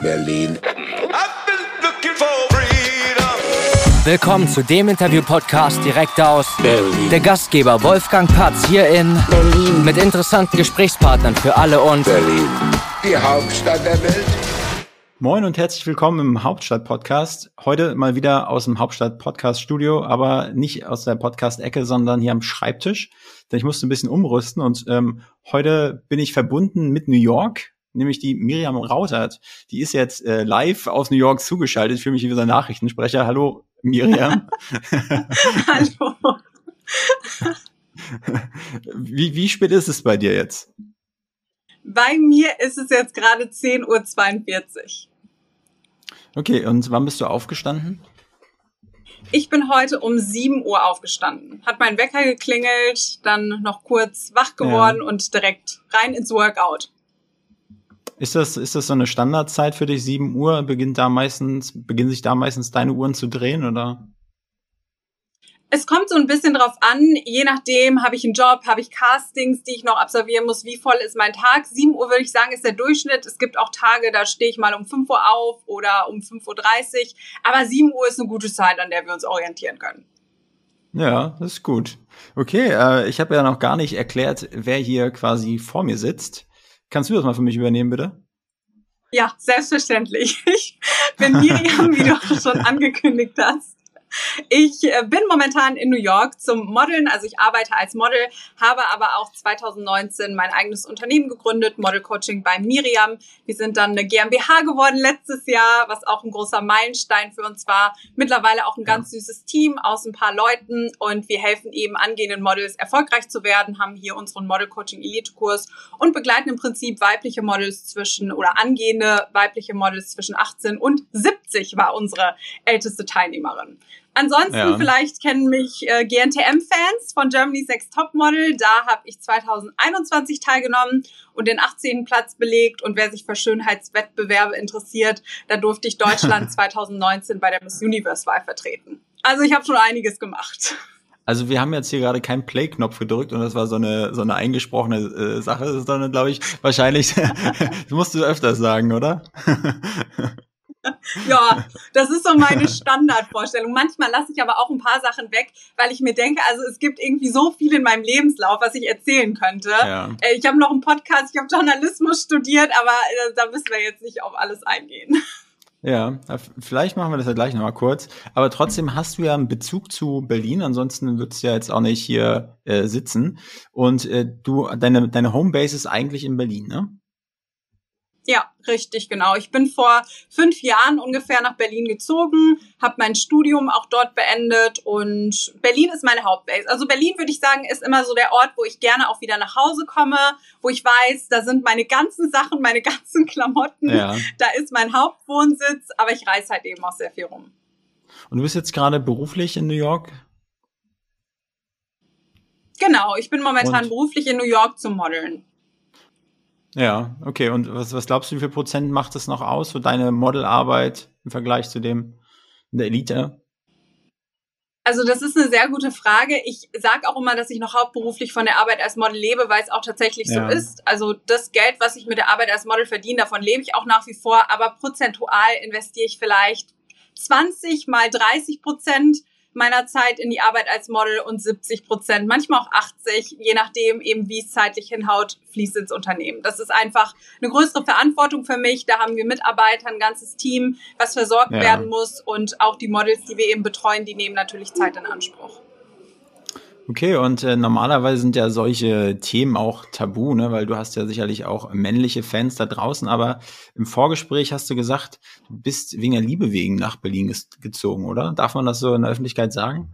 Berlin. Willkommen zu dem Interview-Podcast direkt aus Berlin. der Gastgeber Wolfgang Patz hier in Berlin. mit interessanten Gesprächspartnern für alle und Berlin. Die Hauptstadt der Welt. Moin und herzlich willkommen im Hauptstadt-Podcast. Heute mal wieder aus dem Hauptstadt-Podcast-Studio, aber nicht aus der Podcast-Ecke, sondern hier am Schreibtisch. Denn ich musste ein bisschen umrüsten und ähm, heute bin ich verbunden mit New York, nämlich die Miriam Rautert. Die ist jetzt äh, live aus New York zugeschaltet für mich wie unser Nachrichtensprecher. Hallo Miriam. Hallo. wie, wie spät ist es bei dir jetzt? Bei mir ist es jetzt gerade 10.42 Uhr. Okay, und wann bist du aufgestanden? Ich bin heute um 7 Uhr aufgestanden. Hat mein Wecker geklingelt, dann noch kurz wach geworden Ja. und direkt rein ins Workout. Ist das, ist das so eine Standardzeit für dich? 7 Uhr beginnt da meistens, beginnen sich da meistens deine Uhren zu drehen, oder? Es kommt so ein bisschen drauf an, je nachdem, habe ich einen Job, habe ich Castings, die ich noch absolvieren muss, wie voll ist mein Tag. 7 Uhr würde ich sagen, ist der Durchschnitt. Es gibt auch Tage, da stehe ich mal um 5 Uhr auf oder um 5.30 Uhr. Aber 7 Uhr ist eine gute Zeit, an der wir uns orientieren können. Ja, das ist gut. Okay, äh, ich habe ja noch gar nicht erklärt, wer hier quasi vor mir sitzt. Kannst du das mal für mich übernehmen, bitte? Ja, selbstverständlich. Ich bin Miriam, wie du auch schon angekündigt hast. Ich äh, bin momentan in New York zum Modeln, also ich arbeite als Model, habe aber auch 2019 mein eigenes Unternehmen gegründet, Model Coaching bei Miriam. Wir sind dann eine GmbH geworden letztes Jahr, was auch ein großer Meilenstein für uns war. Mittlerweile auch ein ganz süßes Team aus ein paar Leuten und wir helfen eben angehenden Models erfolgreich zu werden, haben hier unseren Model Coaching Elite Kurs und begleiten im Prinzip weibliche Models zwischen oder angehende weibliche Models zwischen 18 und 70 war unsere älteste Teilnehmerin. Ansonsten Ja. vielleicht kennen mich äh, GNTM-Fans von Germany's Next Topmodel. Da habe ich 2021 teilgenommen und den 18. Platz belegt. Und wer sich für Schönheitswettbewerbe interessiert, da durfte ich Deutschland 2019 bei der Miss Universe-Wahl vertreten. Also ich habe schon einiges gemacht. Also wir haben jetzt hier gerade keinen Play-Knopf gedrückt und das war so eine so eine eingesprochene äh, Sache. Das ist dann, glaube ich, wahrscheinlich. das musst du öfters sagen, oder? Ja, das ist so meine Standardvorstellung. Manchmal lasse ich aber auch ein paar Sachen weg, weil ich mir denke, also es gibt irgendwie so viel in meinem Lebenslauf, was ich erzählen könnte. Ja. Äh, Ich habe noch einen Podcast, ich habe Journalismus studiert, aber äh, da müssen wir jetzt nicht auf alles eingehen. Ja, f- vielleicht machen wir das ja gleich nochmal kurz. Aber trotzdem hast du ja einen Bezug zu Berlin, ansonsten würdest du ja jetzt auch nicht hier äh, sitzen. Und äh, du, deine, deine Homebase ist eigentlich in Berlin, ne? Ja, richtig, genau. Ich bin vor fünf Jahren ungefähr nach Berlin gezogen, habe mein Studium auch dort beendet und Berlin ist meine Hauptbase. Also Berlin würde ich sagen, ist immer so der Ort, wo ich gerne auch wieder nach Hause komme, wo ich weiß, da sind meine ganzen Sachen, meine ganzen Klamotten, Ja. da ist mein Hauptwohnsitz, aber ich reise halt eben auch sehr viel rum. Und du bist jetzt gerade beruflich in New York? Genau, ich bin momentan Und? beruflich in New York zum Modeln. Ja, okay. Und was, was glaubst du, wie viel Prozent macht es noch aus, so deine Modelarbeit im Vergleich zu dem in der Elite? Also das ist eine sehr gute Frage. Ich sage auch immer, dass ich noch hauptberuflich von der Arbeit als Model lebe, weil es auch tatsächlich Ja. so ist. Also das Geld, was ich mit der Arbeit als Model verdiene, davon lebe ich auch nach wie vor. Aber prozentual investiere ich vielleicht 20 mal 30 Prozent meiner Zeit in die Arbeit als Model und 70 Prozent, manchmal auch 80, je nachdem eben, wie es zeitlich hinhaut, fließt ins Unternehmen. Das ist einfach eine größere Verantwortung für mich. Da haben wir Mitarbeiter, ein ganzes Team, was versorgt Ja. werden muss und auch die Models, die wir eben betreuen, die nehmen natürlich Zeit in Anspruch. Okay, und äh, normalerweise sind ja solche Themen auch tabu, ne? weil du hast ja sicherlich auch männliche Fans da draußen, aber im Vorgespräch hast du gesagt, du bist wegen der Liebe wegen nach Berlin gezogen, oder? Darf man das so in der Öffentlichkeit sagen?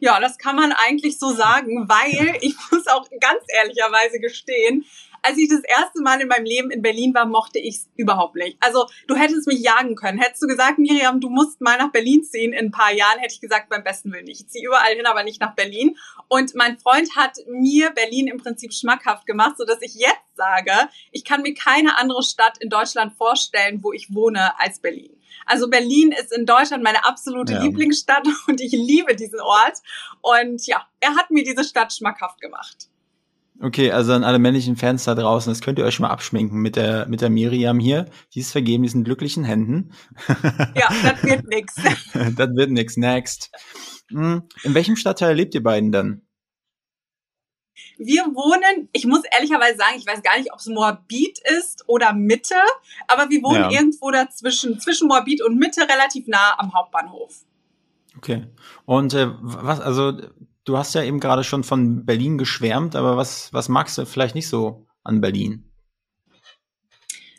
Ja, das kann man eigentlich so sagen, weil ich muss auch ganz ehrlicherweise gestehen, als ich das erste Mal in meinem Leben in Berlin war, mochte ich es überhaupt nicht. Also du hättest mich jagen können. Hättest du gesagt, Miriam, du musst mal nach Berlin ziehen in ein paar Jahren, hätte ich gesagt, beim besten Willen nicht. Ich ziehe überall hin, aber nicht nach Berlin. Und mein Freund hat mir Berlin im Prinzip schmackhaft gemacht, sodass ich jetzt sage, ich kann mir keine andere Stadt in Deutschland vorstellen, wo ich wohne, als Berlin. Also Berlin ist in Deutschland meine absolute Ja. Lieblingsstadt und ich liebe diesen Ort. Und ja, er hat mir diese Stadt schmackhaft gemacht. Okay, also an alle männlichen Fans da draußen, das könnt ihr euch mal abschminken mit der, mit der Miriam hier. Die ist vergeben, diesen glücklichen Händen. Ja, das wird nix. das wird nix. Next. Hm, in welchem Stadtteil lebt ihr beiden dann? Wir wohnen, ich muss ehrlicherweise sagen, ich weiß gar nicht, ob es Moabit ist oder Mitte, aber wir wohnen Ja. irgendwo dazwischen, zwischen Moabit und Mitte, relativ nah am Hauptbahnhof. Okay. Und äh, was, also du hast ja eben gerade schon von Berlin geschwärmt, aber was, was magst du vielleicht nicht so an Berlin?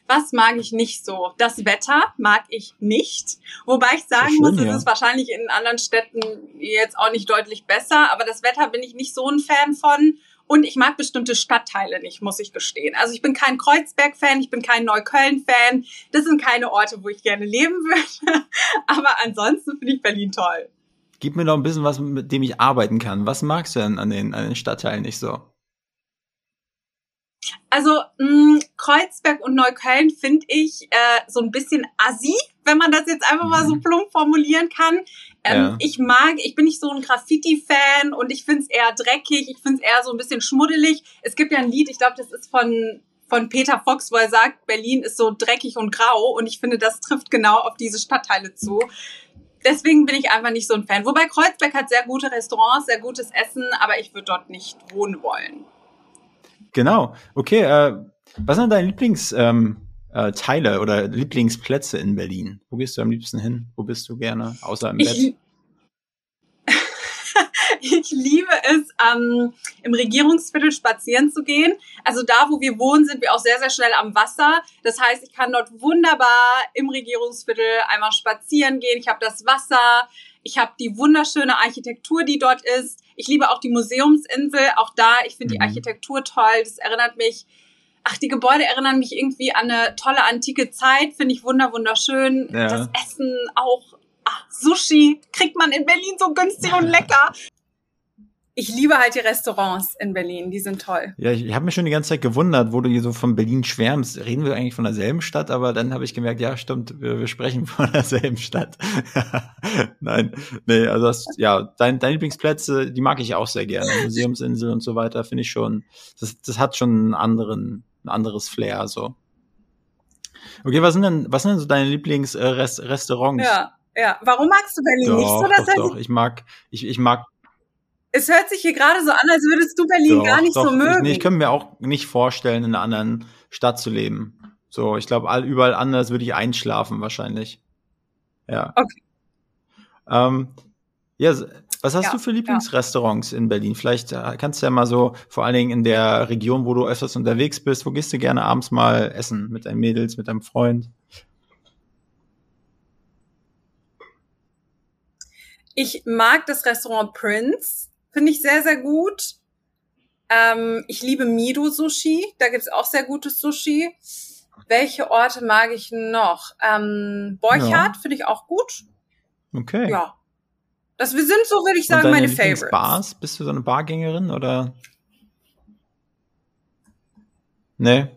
Was mag ich nicht so? Das Wetter mag ich nicht. Wobei ich sagen schön, muss, es ja. ist wahrscheinlich in anderen Städten jetzt auch nicht deutlich besser, aber das Wetter bin ich nicht so ein Fan von. Und ich mag bestimmte Stadtteile nicht, muss ich gestehen. Also ich bin kein Kreuzberg-Fan, ich bin kein Neukölln-Fan. Das sind keine Orte, wo ich gerne leben würde. Aber ansonsten finde ich Berlin toll. Gib mir doch ein bisschen was, mit dem ich arbeiten kann. Was magst du denn an den, an den Stadtteilen nicht so? Also mh, Kreuzberg und Neukölln finde ich äh, so ein bisschen assi, wenn man das jetzt einfach mal so Mhm. plump formulieren kann. Ähm, Ja. Ich mag, ich bin nicht so ein Graffiti-Fan und ich finde es eher dreckig, ich finde es eher so ein bisschen schmuddelig. Es gibt ja ein Lied, ich glaube, das ist von von Peter Fox, wo er sagt, Berlin ist so dreckig und grau und ich finde, das trifft genau auf diese Stadtteile zu. Deswegen bin ich einfach nicht so ein Fan. Wobei Kreuzberg hat sehr gute Restaurants, sehr gutes Essen, aber ich würde dort nicht wohnen wollen. Genau. Okay, äh, was sind deine Lieblingsteile ähm, äh, oder Lieblingsplätze in Berlin? Wo gehst du am liebsten hin? Wo bist du gerne? Außer im Bett? Ich, liebe es, ähm, im Regierungsviertel spazieren zu gehen. Also da, wo wir wohnen, sind wir auch sehr, sehr schnell am Wasser. Das heißt, ich kann dort wunderbar im Regierungsviertel einmal spazieren gehen. Ich habe das Wasser, ich habe die wunderschöne Architektur, die dort ist. Ich liebe auch die Museumsinsel. Auch da, ich finde die Mhm. Architektur toll. Das erinnert mich Ach, die Gebäude erinnern mich irgendwie an eine tolle antike Zeit, finde ich wunder wunderschön. Ja. Das Essen auch, ach, Sushi kriegt man in Berlin so günstig und lecker. Ich liebe halt die Restaurants in Berlin, die sind toll. Ja, ich, ich habe mich schon die ganze Zeit gewundert, wo du hier so von Berlin schwärmst. Reden wir eigentlich von derselben Stadt? Aber dann habe ich gemerkt, ja, stimmt, wir, wir sprechen von derselben Stadt. Nein, nee, also das, ja, dein, deine Lieblingsplätze, die mag ich auch sehr gerne. Museumsinsel und so weiter, finde ich schon, das, das hat schon einen anderen, ein anderes Flair, so. Okay, was sind denn, was sind denn so deine Lieblingsrestaurants? Ja, ja. Warum magst du Berlin nicht so? doch, Dass doch, doch. Ich mag, ich, ich mag Es hört sich hier gerade so an, als würdest du Berlin Doch, gar nicht doch. so mögen. Ich, ich könnte mir auch nicht vorstellen, in einer anderen Stadt zu leben. So, ich glaube, all, überall anders würde ich einschlafen wahrscheinlich. Ja. Okay. Ähm, ja, was hast Ja, du für Lieblingsrestaurants in Berlin? Vielleicht äh, kannst du ja mal so, vor allen Dingen in der Region, wo du öfters unterwegs bist, wo gehst du gerne abends mal essen? Mit deinen Mädels, mit deinem Freund? Ich mag das Restaurant Prince, finde ich sehr, sehr gut. Ähm, ich liebe Mido Sushi, da gibt's auch sehr gutes Sushi. Welche Orte mag ich noch? Ähm, Borchardt finde ich auch gut. Okay. Ja. Das wir sind so, würde ich sagen, meine Favorites. Bist du so eine Bargängerin oder? Nee.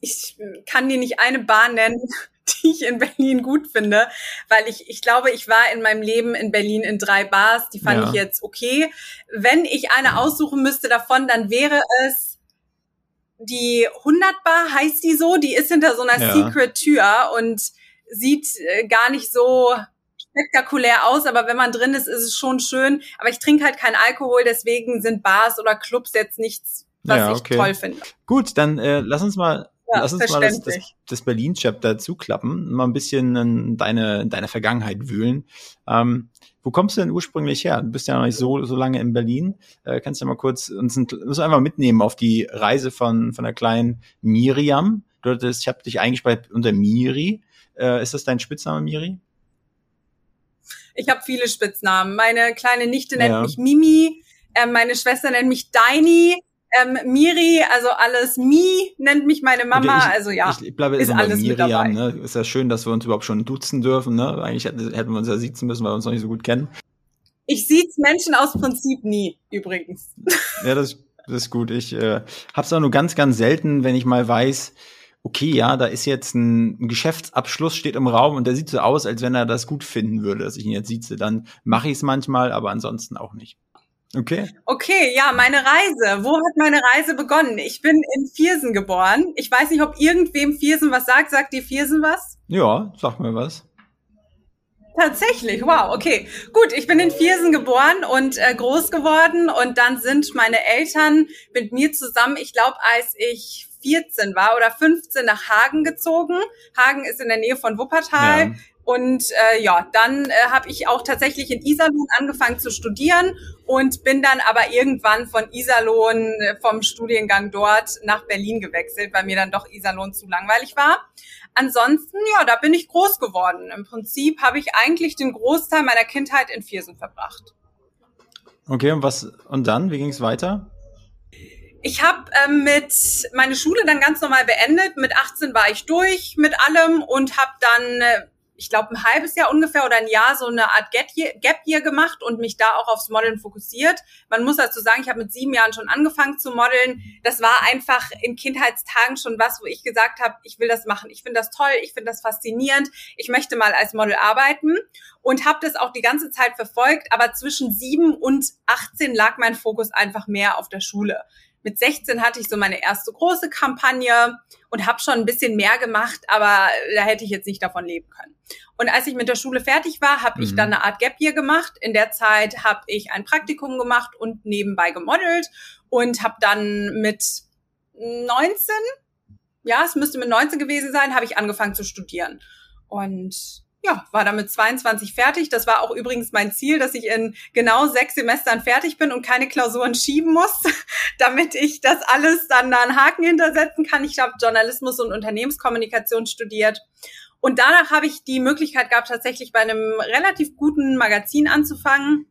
Ich kann dir nicht eine Bar nennen, die ich in Berlin gut finde, weil ich, ich glaube, ich war in meinem Leben in Berlin in drei Bars, die fand Ja. ich jetzt okay. Wenn ich eine aussuchen müsste davon, dann wäre es die 100 Bar, heißt die so, die ist hinter so einer Ja. Secret Tür und sieht äh, gar nicht so spektakulär aus, aber wenn man drin ist, ist es schon schön. Aber ich trinke halt keinen Alkohol, deswegen sind Bars oder Clubs jetzt nichts, was Ja, ich okay. toll finde. Gut, dann äh, lass uns mal, Ja, lass uns mal das, das, das Berlin-Chapter zuklappen, mal ein bisschen in deine, in deine Vergangenheit wühlen. Ähm, wo kommst du denn ursprünglich her? Du bist ja noch nicht so, so lange in Berlin. Äh, kannst du mal kurz uns, ein- uns einfach mitnehmen auf die Reise von, von der kleinen Miriam? Du hattest, ich habe dich eingespeichert unter Miri. Äh, ist das dein Spitzname, Miri? Ich habe viele Spitznamen. Meine kleine Nichte nennt Ja. mich Mimi, ähm, meine Schwester nennt mich Deini, ähm, Miri, also alles Mi nennt mich meine Mama. Ich, also ja, Ich, ich bleibe ist alles mit Miriam. dabei. Ne? Ist ja schön, dass wir uns überhaupt schon duzen dürfen. Ne? Eigentlich hätten, hätten wir uns ja siezen müssen, weil wir uns noch nicht so gut kennen. ich sieh's Menschen aus Prinzip nie, übrigens. Ja, das, das ist gut. Ich äh, hab's auch nur ganz, ganz selten, wenn ich mal weiß, okay, ja, da ist jetzt ein, ein Geschäftsabschluss, steht im Raum und der sieht so aus, als wenn er das gut finden würde, dass ich ihn jetzt sieze. Dann mache ich es manchmal, aber ansonsten auch nicht. Okay. Okay, ja, meine Reise. Wo hat meine Reise begonnen? Ich bin in Viersen geboren. Ich weiß nicht, ob irgendwem Viersen was sagt. Sagt dir Viersen was? Ja, sag mir was. Tatsächlich, wow, okay. Gut, ich bin in Viersen geboren und äh, groß geworden und dann sind meine Eltern mit mir zusammen, ich glaube, als ich 14 war oder 15 nach Hagen gezogen. Hagen ist in der Nähe von Wuppertal. Ja. Und äh, ja, dann äh, habe ich auch tatsächlich in Iserlohn angefangen zu studieren und bin dann aber irgendwann von Iserlohn äh, vom Studiengang dort nach Berlin gewechselt, weil mir dann doch Iserlohn zu langweilig war. Ansonsten, ja, da bin ich groß geworden. Im Prinzip habe ich eigentlich den Großteil meiner Kindheit in Viersen verbracht. Okay, und was und dann? Wie ging es weiter? Ich habe ähm, mit meine Schule dann ganz normal beendet. Mit 18 war ich durch mit allem und habe dann äh, ich glaube, ein halbes Jahr ungefähr oder ein Jahr so eine Art Gap Year, gemacht und mich da auch aufs Modeln fokussiert. Man muss dazu sagen, ich habe mit sieben Jahren schon angefangen zu modeln. Das war einfach in Kindheitstagen schon was, wo ich gesagt habe, ich will das machen. Ich finde das toll, ich finde das faszinierend. Ich möchte mal als Model arbeiten und habe das auch die ganze Zeit verfolgt. Aber zwischen sieben und 18 lag mein Fokus einfach mehr auf der Schule. Mit 16 hatte ich so meine erste große Kampagne und habe schon ein bisschen mehr gemacht, aber da hätte ich jetzt nicht davon leben können. Und als ich mit der Schule fertig war, habe mhm. ich dann eine Art Gap Year gemacht. In der Zeit habe ich ein Praktikum gemacht und nebenbei gemodelt und habe dann mit 19, ja, es müsste mit 19 gewesen sein, habe ich angefangen zu studieren. Und ja, war damit 22 fertig. Das war auch übrigens mein Ziel, dass ich in genau sechs Semestern fertig bin und keine Klausuren schieben muss, damit ich das alles dann da einen Haken hintersetzen kann. Ich habe Journalismus und Unternehmenskommunikation studiert. Und danach habe ich die Möglichkeit gehabt, tatsächlich bei einem relativ guten Magazin anzufangen.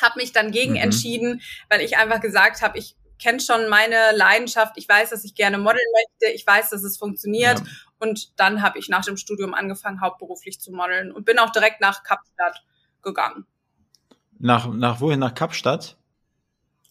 Habe mich dann gegen mhm. entschieden, weil ich einfach gesagt habe, ich kenne schon meine Leidenschaft. Ich weiß, dass ich gerne modeln möchte. Ich weiß, dass es funktioniert. Ja. Und dann habe ich nach dem Studium angefangen, hauptberuflich zu modeln und bin auch direkt nach Kapstadt gegangen. Nach, nach wohin? Nach Kapstadt?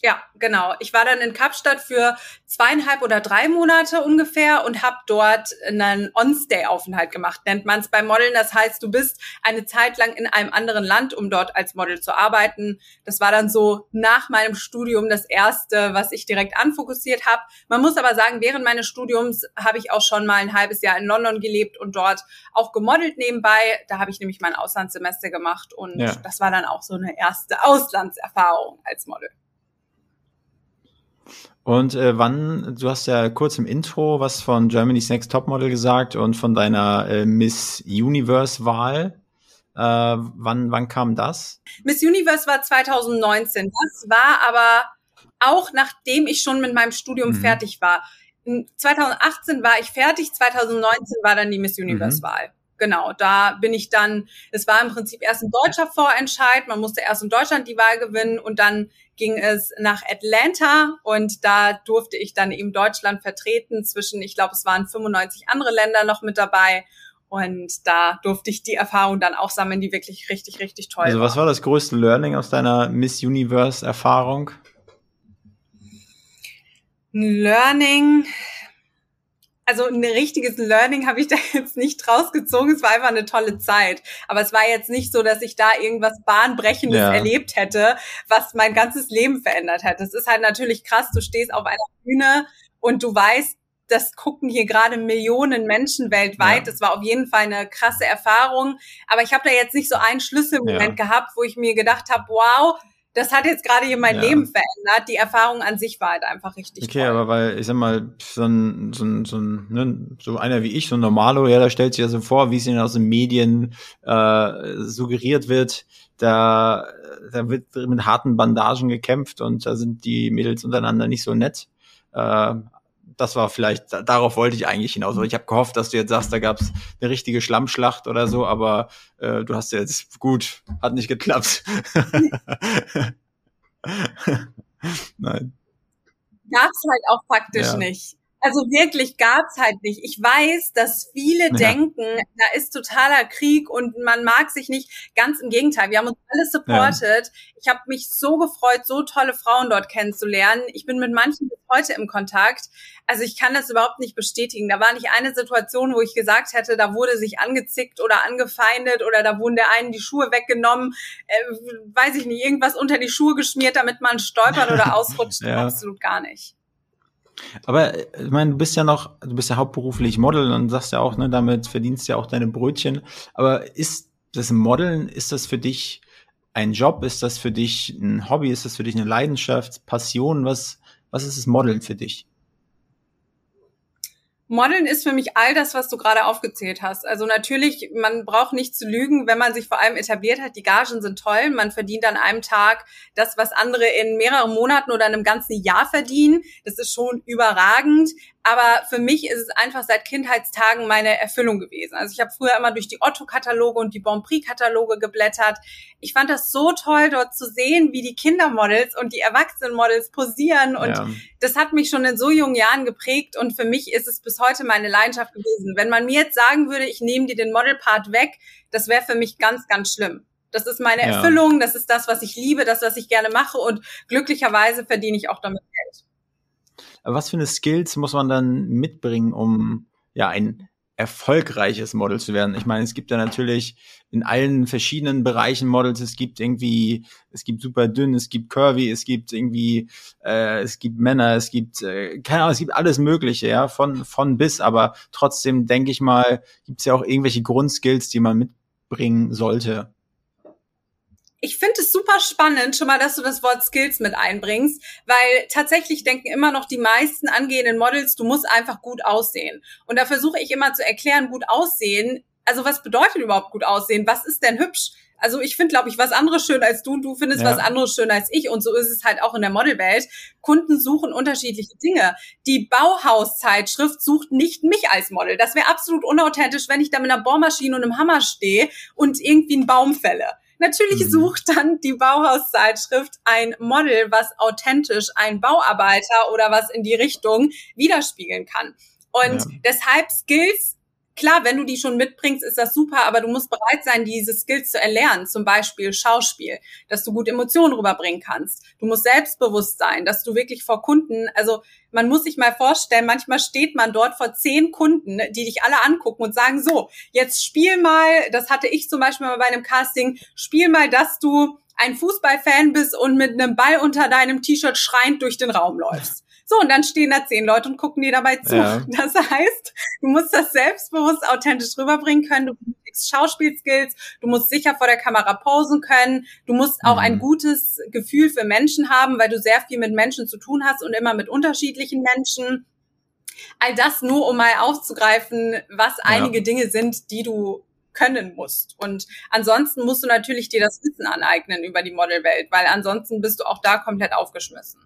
Ja, genau. Ich war dann in Kapstadt für zweieinhalb oder drei Monate ungefähr und habe dort einen On-Stay-Aufenthalt gemacht, nennt man es beim Modeln. Das heißt, du bist eine Zeit lang in einem anderen Land, um dort als Model zu arbeiten. Das war dann so nach meinem Studium das erste, was ich direkt anfokussiert habe. Man muss aber sagen, während meines Studiums habe ich auch schon mal ein halbes Jahr in London gelebt und dort auch gemodelt nebenbei. Da habe ich nämlich mein Auslandssemester gemacht und ja. das war dann auch so eine erste Auslandserfahrung als Model. Und äh, wann, du hast ja kurz im Intro was von Germany's Next Topmodel gesagt und von deiner äh, Miss Universe-Wahl. Äh, wann, wann kam das? Miss Universe war 2019. Das war aber auch nachdem ich schon mit meinem Studium mhm. fertig war. 2018 war ich fertig, 2019 war dann die Miss Universe-Wahl. Genau, da bin ich dann, es war im Prinzip erst ein deutscher Vorentscheid, man musste erst in Deutschland die Wahl gewinnen und dann ging es nach Atlanta und da durfte ich dann eben Deutschland vertreten zwischen, ich glaube, es waren 95 andere Länder noch mit dabei und da durfte ich die Erfahrung dann auch sammeln, die wirklich richtig, richtig toll Also was war das größte Learning aus deiner Miss Universe Erfahrung? Learning, also ein richtiges Learning habe ich da jetzt nicht rausgezogen. Es war einfach eine tolle Zeit. Aber es war jetzt nicht so, dass ich da irgendwas Bahnbrechendes ja. erlebt hätte, was mein ganzes Leben verändert hat. Das ist halt natürlich krass. Du stehst auf einer Bühne und du weißt, das gucken hier gerade Millionen Menschen weltweit. Ja. Das war auf jeden Fall eine krasse Erfahrung. Aber ich habe da jetzt nicht so einen Schlüsselmoment ja. gehabt, wo ich mir gedacht habe, wow, das hat jetzt gerade hier mein ja. Leben verändert. Die Erfahrung an sich war halt einfach richtig Okay, toll. aber weil, ich sag mal, so ein, so ein, so ein, ne, so einer wie ich, so ein Normalo, ja, da stellt sich ja so vor, wie es ihnen aus den Medien äh, suggeriert wird, da, da wird mit harten Bandagen gekämpft und da sind die Mädels untereinander nicht so nett. Äh, das war vielleicht, darauf wollte ich eigentlich hinaus. Ich habe gehofft, dass du jetzt sagst, da gab es eine richtige Schlammschlacht oder so, aber äh, du hast jetzt gut, hat nicht geklappt. Nein. Gab's halt auch faktisch ja. nicht. Also wirklich gab's halt nicht. Ich weiß, dass viele ja. denken, da ist totaler Krieg und man mag sich nicht. Ganz im Gegenteil. Wir haben uns alle supported. Ja. Ich habe mich so gefreut, so tolle Frauen dort kennenzulernen. Ich bin mit manchen bis heute im Kontakt. Also ich kann das überhaupt nicht bestätigen. Da war nicht eine Situation, wo ich gesagt hätte, da wurde sich angezickt oder angefeindet oder da wurden der einen die Schuhe weggenommen, äh, weiß ich nicht, irgendwas unter die Schuhe geschmiert, damit man stolpert oder ausrutscht. ja. Absolut gar nicht. Aber äh, ich meine, du bist ja noch, du bist ja hauptberuflich Model und sagst ja auch, ne, damit verdienst du ja auch deine Brötchen. Aber ist das Modeln, ist das für dich ein Job? Ist das für dich ein Hobby? Ist das für dich eine Leidenschaft, Passion? Was, was ist das Modeln für dich? Modeln ist für mich all das, was du gerade aufgezählt hast. Also natürlich, man braucht nicht zu lügen, wenn man sich vor allem etabliert hat. Die Gagen sind toll. Man verdient an einem Tag das, was andere in mehreren Monaten oder einem ganzen Jahr verdienen. Das ist schon überragend. Aber für mich ist es einfach seit Kindheitstagen meine Erfüllung gewesen. Also ich habe früher immer durch die Otto-Kataloge und die Bon Prix-Kataloge geblättert. Ich fand das so toll, dort zu sehen, wie die Kindermodels und die Erwachsenenmodels posieren. Und ja. das hat mich schon in so jungen Jahren geprägt. Und für mich ist es bis heute meine Leidenschaft gewesen. Wenn man mir jetzt sagen würde, ich nehme dir den Model-Part weg, das wäre für mich ganz, ganz schlimm. Das ist meine ja. Erfüllung, das ist das, was ich liebe, das, was ich gerne mache und glücklicherweise verdiene ich auch damit Geld was für eine Skills muss man dann mitbringen, um ja ein erfolgreiches Model zu werden? Ich meine, es gibt ja natürlich in allen verschiedenen Bereichen Models. Es gibt irgendwie, es gibt super dünn, es gibt curvy, es gibt irgendwie, äh, es gibt Männer, es gibt, äh, keine Ahnung, es gibt alles Mögliche, ja, von von bis. Aber trotzdem denke ich mal, gibt es ja auch irgendwelche Grundskills, die man mitbringen sollte ich finde es super spannend, schon mal, dass du das Wort Skills mit einbringst, weil tatsächlich denken immer noch die meisten angehenden Models, du musst einfach gut aussehen. Und da versuche ich immer zu erklären, gut aussehen. Also was bedeutet überhaupt gut aussehen? Was ist denn hübsch? Also ich finde, glaube ich, was anderes schön als du und du findest ja. was anderes schön als ich. Und so ist es halt auch in der Modelwelt. Kunden suchen unterschiedliche Dinge. Die Bauhauszeitschrift sucht nicht mich als Model. Das wäre absolut unauthentisch, wenn ich da mit einer Bohrmaschine und einem Hammer stehe und irgendwie einen Baum fälle. Natürlich mhm. sucht dann die Bauhauszeitschrift ein Model, was authentisch ein Bauarbeiter oder was in die Richtung widerspiegeln kann. Und ja. deshalb Skills Klar, wenn du die schon mitbringst, ist das super, aber du musst bereit sein, diese Skills zu erlernen. Zum Beispiel Schauspiel, dass du gut Emotionen rüberbringen kannst. Du musst selbstbewusst sein, dass du wirklich vor Kunden, also man muss sich mal vorstellen, manchmal steht man dort vor zehn Kunden, die dich alle angucken und sagen, so, jetzt spiel mal, das hatte ich zum Beispiel mal bei einem Casting, spiel mal, dass du ein Fußballfan bist und mit einem Ball unter deinem T-Shirt schreiend durch den Raum läufst. So, und dann stehen da zehn Leute und gucken dir dabei zu. Ja. Das heißt, du musst das selbstbewusst authentisch rüberbringen können. Du benötigst Schauspielskills, du musst sicher vor der Kamera posen können, du musst auch mhm. ein gutes Gefühl für Menschen haben, weil du sehr viel mit Menschen zu tun hast und immer mit unterschiedlichen Menschen. All das nur, um mal aufzugreifen, was ja. einige Dinge sind, die du können musst. Und ansonsten musst du natürlich dir das Wissen aneignen über die Modelwelt, weil ansonsten bist du auch da komplett aufgeschmissen.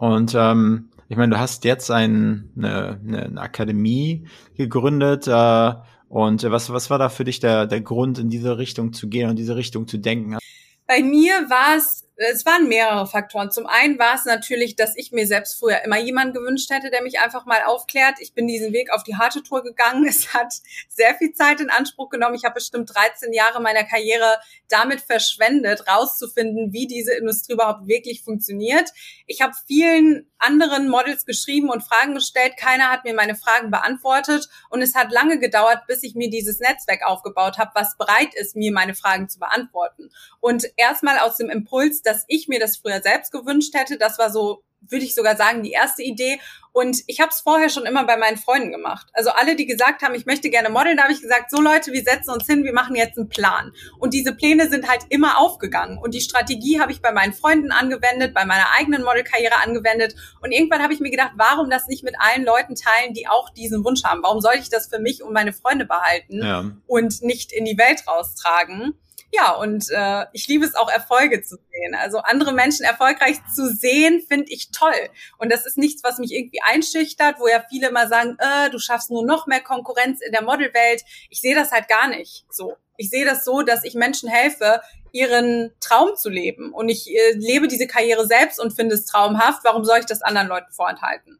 Und ähm, ich meine, du hast jetzt ein, eine, eine Akademie gegründet. Äh, und was, was war da für dich der, der Grund, in diese Richtung zu gehen und diese Richtung zu denken? Bei mir war es es waren mehrere Faktoren. Zum einen war es natürlich, dass ich mir selbst früher immer jemanden gewünscht hätte, der mich einfach mal aufklärt. Ich bin diesen Weg auf die harte Tour gegangen. Es hat sehr viel Zeit in Anspruch genommen. Ich habe bestimmt 13 Jahre meiner Karriere damit verschwendet, rauszufinden, wie diese Industrie überhaupt wirklich funktioniert. Ich habe vielen anderen Models geschrieben und Fragen gestellt. Keiner hat mir meine Fragen beantwortet. Und es hat lange gedauert, bis ich mir dieses Netzwerk aufgebaut habe, was bereit ist, mir meine Fragen zu beantworten. Und erstmal aus dem Impuls, dass ich mir das früher selbst gewünscht hätte. Das war so, würde ich sogar sagen, die erste Idee. Und ich habe es vorher schon immer bei meinen Freunden gemacht. Also alle, die gesagt haben, ich möchte gerne modeln, da habe ich gesagt, so Leute, wir setzen uns hin, wir machen jetzt einen Plan. Und diese Pläne sind halt immer aufgegangen. Und die Strategie habe ich bei meinen Freunden angewendet, bei meiner eigenen Modelkarriere angewendet. Und irgendwann habe ich mir gedacht, warum das nicht mit allen Leuten teilen, die auch diesen Wunsch haben? Warum soll ich das für mich und meine Freunde behalten ja. und nicht in die Welt raustragen? Ja, und äh, ich liebe es auch, Erfolge zu sehen. Also andere Menschen erfolgreich zu sehen, finde ich toll. Und das ist nichts, was mich irgendwie einschüchtert, wo ja viele immer sagen, äh, du schaffst nur noch mehr Konkurrenz in der Modelwelt. Ich sehe das halt gar nicht so. Ich sehe das so, dass ich Menschen helfe, ihren Traum zu leben. Und ich äh, lebe diese Karriere selbst und finde es traumhaft. Warum soll ich das anderen Leuten vorenthalten?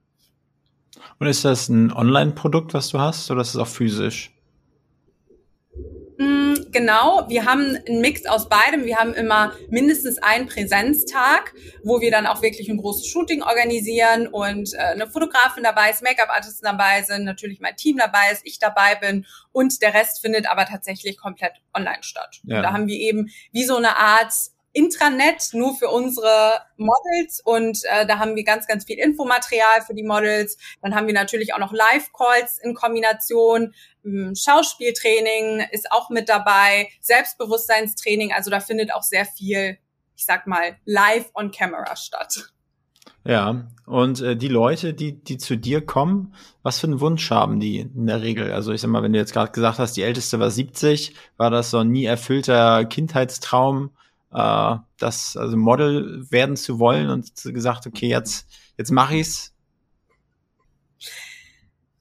Und ist das ein Online-Produkt, was du hast, oder ist es auch physisch? Mm, genau, wir haben einen Mix aus beidem. Wir haben immer mindestens einen Präsenztag, wo wir dann auch wirklich ein großes Shooting organisieren und äh, eine Fotografin dabei ist, Make-up-Artisten dabei sind, natürlich mein Team dabei ist, ich dabei bin und der Rest findet aber tatsächlich komplett online statt. Ja. Da haben wir eben wie so eine Art Intranet nur für unsere Models und äh, da haben wir ganz, ganz viel Infomaterial für die Models. Dann haben wir natürlich auch noch Live-Calls in Kombination. Hm, Schauspieltraining ist auch mit dabei, Selbstbewusstseinstraining. Also da findet auch sehr viel, ich sag mal, live on camera statt. Ja, und äh, die Leute, die, die zu dir kommen, was für einen Wunsch haben die in der Regel? Also ich sag mal, wenn du jetzt gerade gesagt hast, die älteste war 70, war das so ein nie erfüllter Kindheitstraum? äh, das also Model werden zu wollen und gesagt, okay, jetzt jetzt mache ich's.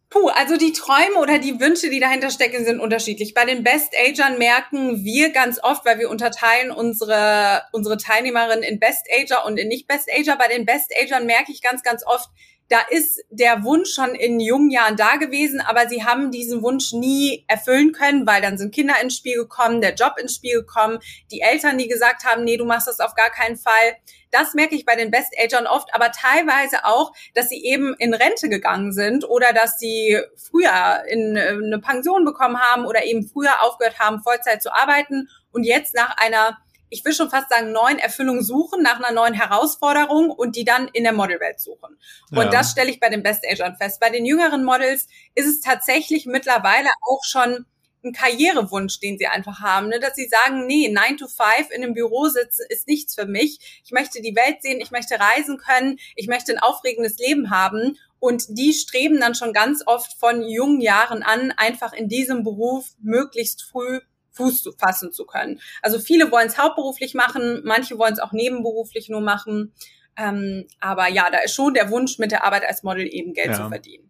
Puh, also die Träume oder die Wünsche, die dahinter stecken, sind unterschiedlich. Bei den Best Agern merken wir ganz oft, weil wir unterteilen unsere, unsere Teilnehmerinnen in Best Ager und in nicht Best Ager. Bei den Best Agern merke ich ganz, ganz oft, da ist der Wunsch schon in jungen Jahren da gewesen, aber sie haben diesen Wunsch nie erfüllen können, weil dann sind Kinder ins Spiel gekommen, der Job ins Spiel gekommen, die Eltern, die gesagt haben, nee, du machst das auf gar keinen Fall. Das merke ich bei den Best-Agern oft, aber teilweise auch, dass sie eben in Rente gegangen sind oder dass sie früher in äh, eine Pension bekommen haben oder eben früher aufgehört haben, Vollzeit zu arbeiten und jetzt nach einer ich will schon fast sagen, neuen Erfüllungen suchen, nach einer neuen Herausforderung und die dann in der Modelwelt suchen. Und ja. das stelle ich bei den Best Agern fest. Bei den jüngeren Models ist es tatsächlich mittlerweile auch schon ein Karrierewunsch, den sie einfach haben, ne? dass sie sagen, nee, 9 to 5 in einem Büro sitzen ist nichts für mich. Ich möchte die Welt sehen, ich möchte reisen können, ich möchte ein aufregendes Leben haben. Und die streben dann schon ganz oft von jungen Jahren an, einfach in diesem Beruf möglichst früh Fuß fassen zu können. Also viele wollen es hauptberuflich machen, manche wollen es auch nebenberuflich nur machen. Ähm, aber ja, da ist schon der Wunsch, mit der Arbeit als Model eben Geld ja. zu verdienen.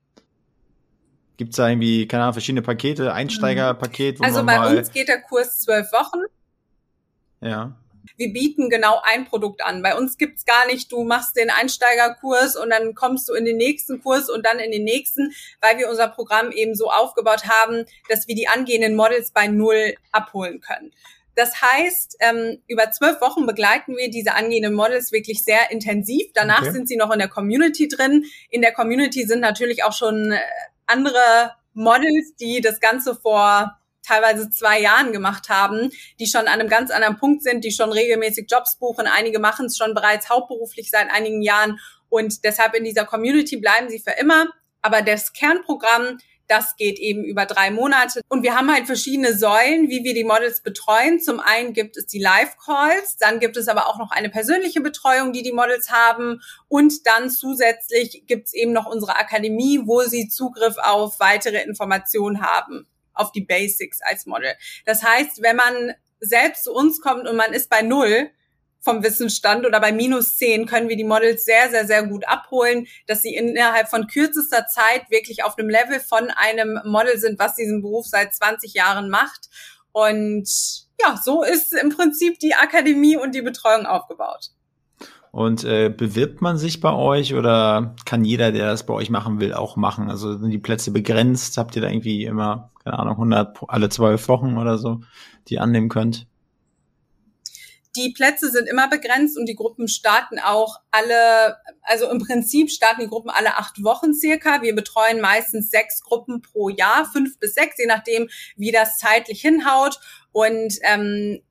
Gibt es da irgendwie, keine Ahnung, verschiedene Pakete, Einsteigerpaket? Also bei uns geht der Kurs zwölf Wochen. Ja wir bieten genau ein Produkt an. Bei uns gibt's gar nicht, du machst den Einsteigerkurs und dann kommst du in den nächsten Kurs und dann in den nächsten, weil wir unser Programm eben so aufgebaut haben, dass wir die angehenden Models bei Null abholen können. Das heißt, ähm, über zwölf Wochen begleiten wir diese angehenden Models wirklich sehr intensiv. Danach okay. sind sie noch in der Community drin. In der Community sind natürlich auch schon äh, andere Models, die das Ganze vor teilweise zwei Jahren gemacht haben, die schon an einem ganz anderen Punkt sind, die schon regelmäßig Jobs buchen. Einige machen es schon bereits hauptberuflich seit einigen Jahren und deshalb in dieser Community bleiben sie für immer. Aber das Kernprogramm, das geht eben über drei Monate. Und wir haben halt verschiedene Säulen, wie wir die Models betreuen. Zum einen gibt es die Live-Calls, dann gibt es aber auch noch eine persönliche Betreuung, die die Models haben. Und dann zusätzlich gibt es eben noch unsere Akademie, wo sie Zugriff auf weitere Informationen haben auf die Basics als Model. Das heißt, wenn man selbst zu uns kommt und man ist bei Null, vom Wissensstand oder bei minus zehn können wir die Models sehr, sehr, sehr gut abholen, dass sie innerhalb von kürzester Zeit wirklich auf dem Level von einem Model sind, was diesen Beruf seit 20 Jahren macht. Und ja, so ist im Prinzip die Akademie und die Betreuung aufgebaut. Und äh, bewirbt man sich bei euch oder kann jeder, der das bei euch machen will, auch machen? Also sind die Plätze begrenzt? Habt ihr da irgendwie immer, keine Ahnung, 100 alle zwölf Wochen oder so, die annehmen könnt? Die Plätze sind immer begrenzt und die Gruppen starten auch alle, also im Prinzip starten die Gruppen alle acht Wochen circa. Wir betreuen meistens sechs Gruppen pro Jahr, fünf bis sechs, je nachdem, wie das zeitlich hinhaut. Und ähm,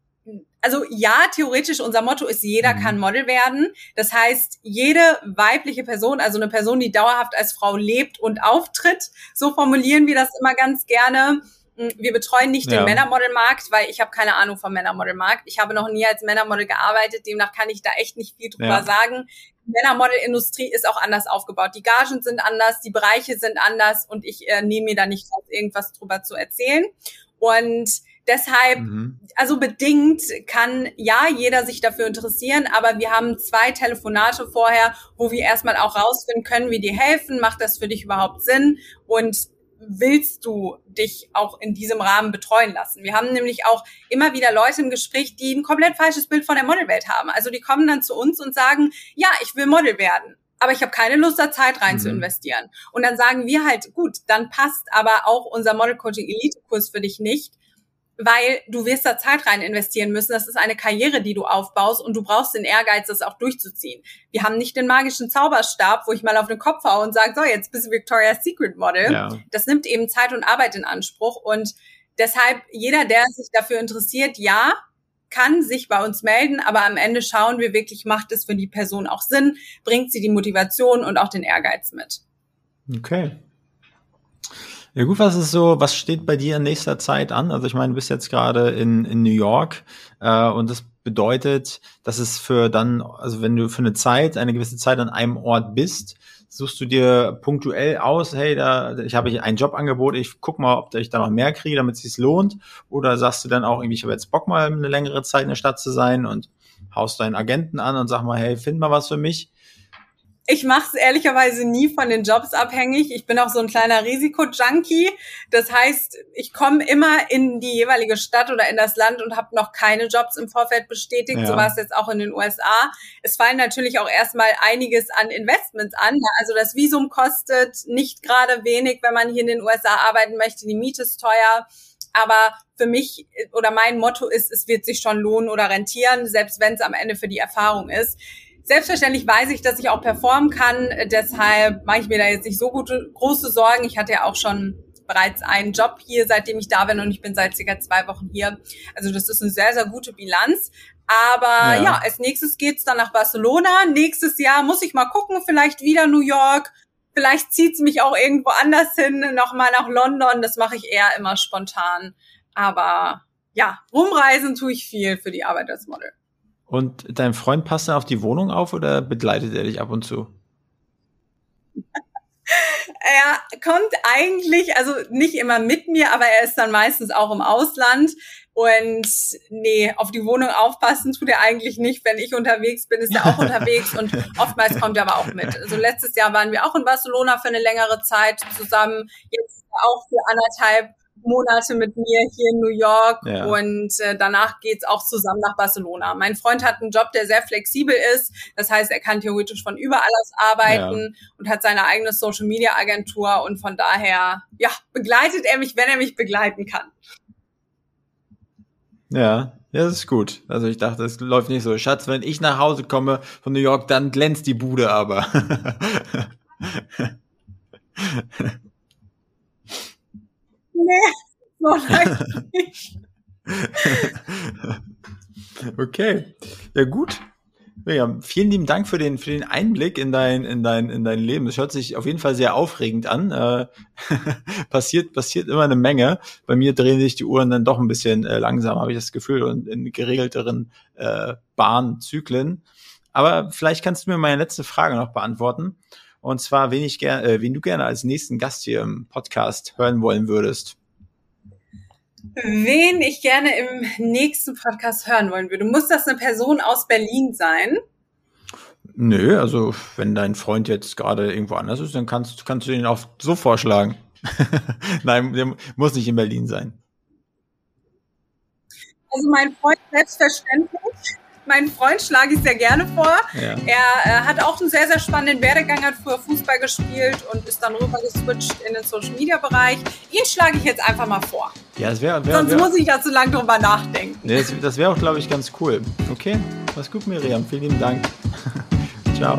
also ja, theoretisch unser Motto ist, jeder mhm. kann Model werden. Das heißt, jede weibliche Person, also eine Person, die dauerhaft als Frau lebt und auftritt, so formulieren wir das immer ganz gerne. Hm, wir betreuen nicht ja. den Männermodelmarkt, weil ich habe keine Ahnung vom Männermodelmarkt. Ich habe noch nie als Männermodel gearbeitet, demnach kann ich da echt nicht viel drüber ja. sagen. Die Männermodelindustrie ist auch anders aufgebaut. Die Gagen sind anders, die Bereiche sind anders und ich äh, nehme mir da nicht irgendwas drüber zu erzählen. Und Deshalb, mhm. also bedingt kann ja jeder sich dafür interessieren, aber wir haben zwei Telefonate vorher, wo wir erstmal auch rausfinden können, wie dir helfen, macht das für dich überhaupt Sinn und willst du dich auch in diesem Rahmen betreuen lassen? Wir haben nämlich auch immer wieder Leute im Gespräch, die ein komplett falsches Bild von der Modelwelt haben. Also die kommen dann zu uns und sagen, ja, ich will Model werden. aber ich habe keine Lust, da Zeit rein mhm. zu investieren. Und dann sagen wir halt, gut, dann passt aber auch unser Model Coaching Elite Kurs für dich nicht, weil du wirst da Zeit rein investieren müssen. Das ist eine Karriere, die du aufbaust und du brauchst den Ehrgeiz, das auch durchzuziehen. Wir haben nicht den magischen Zauberstab, wo ich mal auf den Kopf haue und sage, so, jetzt bist du Victoria's Secret Model. Ja. Das nimmt eben Zeit und Arbeit in Anspruch und deshalb jeder, der sich dafür interessiert, ja, kann sich bei uns melden, aber am Ende schauen wir wirklich, macht es für die Person auch Sinn, bringt sie die Motivation und auch den Ehrgeiz mit. Okay. Ja gut, was ist so, was steht bei dir in nächster Zeit an? Also ich meine, du bist jetzt gerade in, in New York äh, und das bedeutet, dass es für dann, also wenn du für eine Zeit, eine gewisse Zeit an einem Ort bist, suchst du dir punktuell aus, hey, da ich habe ein Jobangebot, ich guck mal, ob ich da noch mehr kriege, damit es sich lohnt, oder sagst du dann auch irgendwie, ich habe jetzt Bock mal eine längere Zeit in der Stadt zu sein und haust deinen Agenten an und sag mal, hey, find mal was für mich. Ich mache es ehrlicherweise nie von den Jobs abhängig. Ich bin auch so ein kleiner Risiko-Junkie. Das heißt, ich komme immer in die jeweilige Stadt oder in das Land und habe noch keine Jobs im Vorfeld bestätigt. Ja. So war es jetzt auch in den USA. Es fallen natürlich auch erstmal einiges an Investments an. Also das Visum kostet nicht gerade wenig, wenn man hier in den USA arbeiten möchte. Die Miete ist teuer. Aber für mich oder mein Motto ist, es wird sich schon lohnen oder rentieren, selbst wenn es am Ende für die Erfahrung ist. Selbstverständlich weiß ich, dass ich auch performen kann. Deshalb mache ich mir da jetzt nicht so gute, große Sorgen. Ich hatte ja auch schon bereits einen Job hier, seitdem ich da bin und ich bin seit circa zwei Wochen hier. Also das ist eine sehr, sehr gute Bilanz. Aber ja, ja als nächstes geht's dann nach Barcelona. Nächstes Jahr muss ich mal gucken, vielleicht wieder New York. Vielleicht zieht's mich auch irgendwo anders hin, nochmal nach London. Das mache ich eher immer spontan. Aber ja, rumreisen tue ich viel für die Arbeit als Model. Und dein Freund passt dann auf die Wohnung auf oder begleitet er dich ab und zu? er kommt eigentlich, also nicht immer mit mir, aber er ist dann meistens auch im Ausland. Und nee, auf die Wohnung aufpassen tut er eigentlich nicht. Wenn ich unterwegs bin, ist er auch unterwegs und oftmals kommt er aber auch mit. Also letztes Jahr waren wir auch in Barcelona für eine längere Zeit zusammen. Jetzt auch für anderthalb Monate mit mir hier in New York ja. und äh, danach geht's auch zusammen nach Barcelona. Mein Freund hat einen Job, der sehr flexibel ist. Das heißt, er kann theoretisch von überall aus arbeiten ja. und hat seine eigene Social Media Agentur und von daher, ja, begleitet er mich, wenn er mich begleiten kann. Ja, ja, das ist gut. Also ich dachte, es läuft nicht so. Schatz, wenn ich nach Hause komme von New York, dann glänzt die Bude aber. Nee, so lange nicht. okay, ja gut. Ja, vielen lieben Dank für den, für den Einblick in dein, in dein, in dein Leben. Das hört sich auf jeden Fall sehr aufregend an. Äh, passiert, passiert immer eine Menge. Bei mir drehen sich die Uhren dann doch ein bisschen äh, langsam, habe ich das Gefühl, und in geregelteren äh, Bahnzyklen. Aber vielleicht kannst du mir meine letzte Frage noch beantworten. Und zwar, wen, ich ger äh, wen du gerne als nächsten Gast hier im Podcast hören wollen würdest. Wen ich gerne im nächsten Podcast hören wollen würde. Muss das eine Person aus Berlin sein? Nö, also wenn dein Freund jetzt gerade irgendwo anders ist, dann kannst, kannst du ihn auch so vorschlagen. Nein, der muss nicht in Berlin sein. Also mein Freund selbstverständlich meinen Freund schlage ich sehr gerne vor. Ja. Er äh, hat auch einen sehr, sehr spannenden Werdegang, hat früher Fußball gespielt und ist dann rüber geswitcht in den Social Media Bereich. Ihn schlage ich jetzt einfach mal vor. Ja, das wäre. Wär, Sonst wär, muss ich da zu lange drüber nachdenken. Nee, das, das wäre auch, glaube ich, ganz cool. Okay, was gut, Miriam. Vielen lieben Dank. Ciao.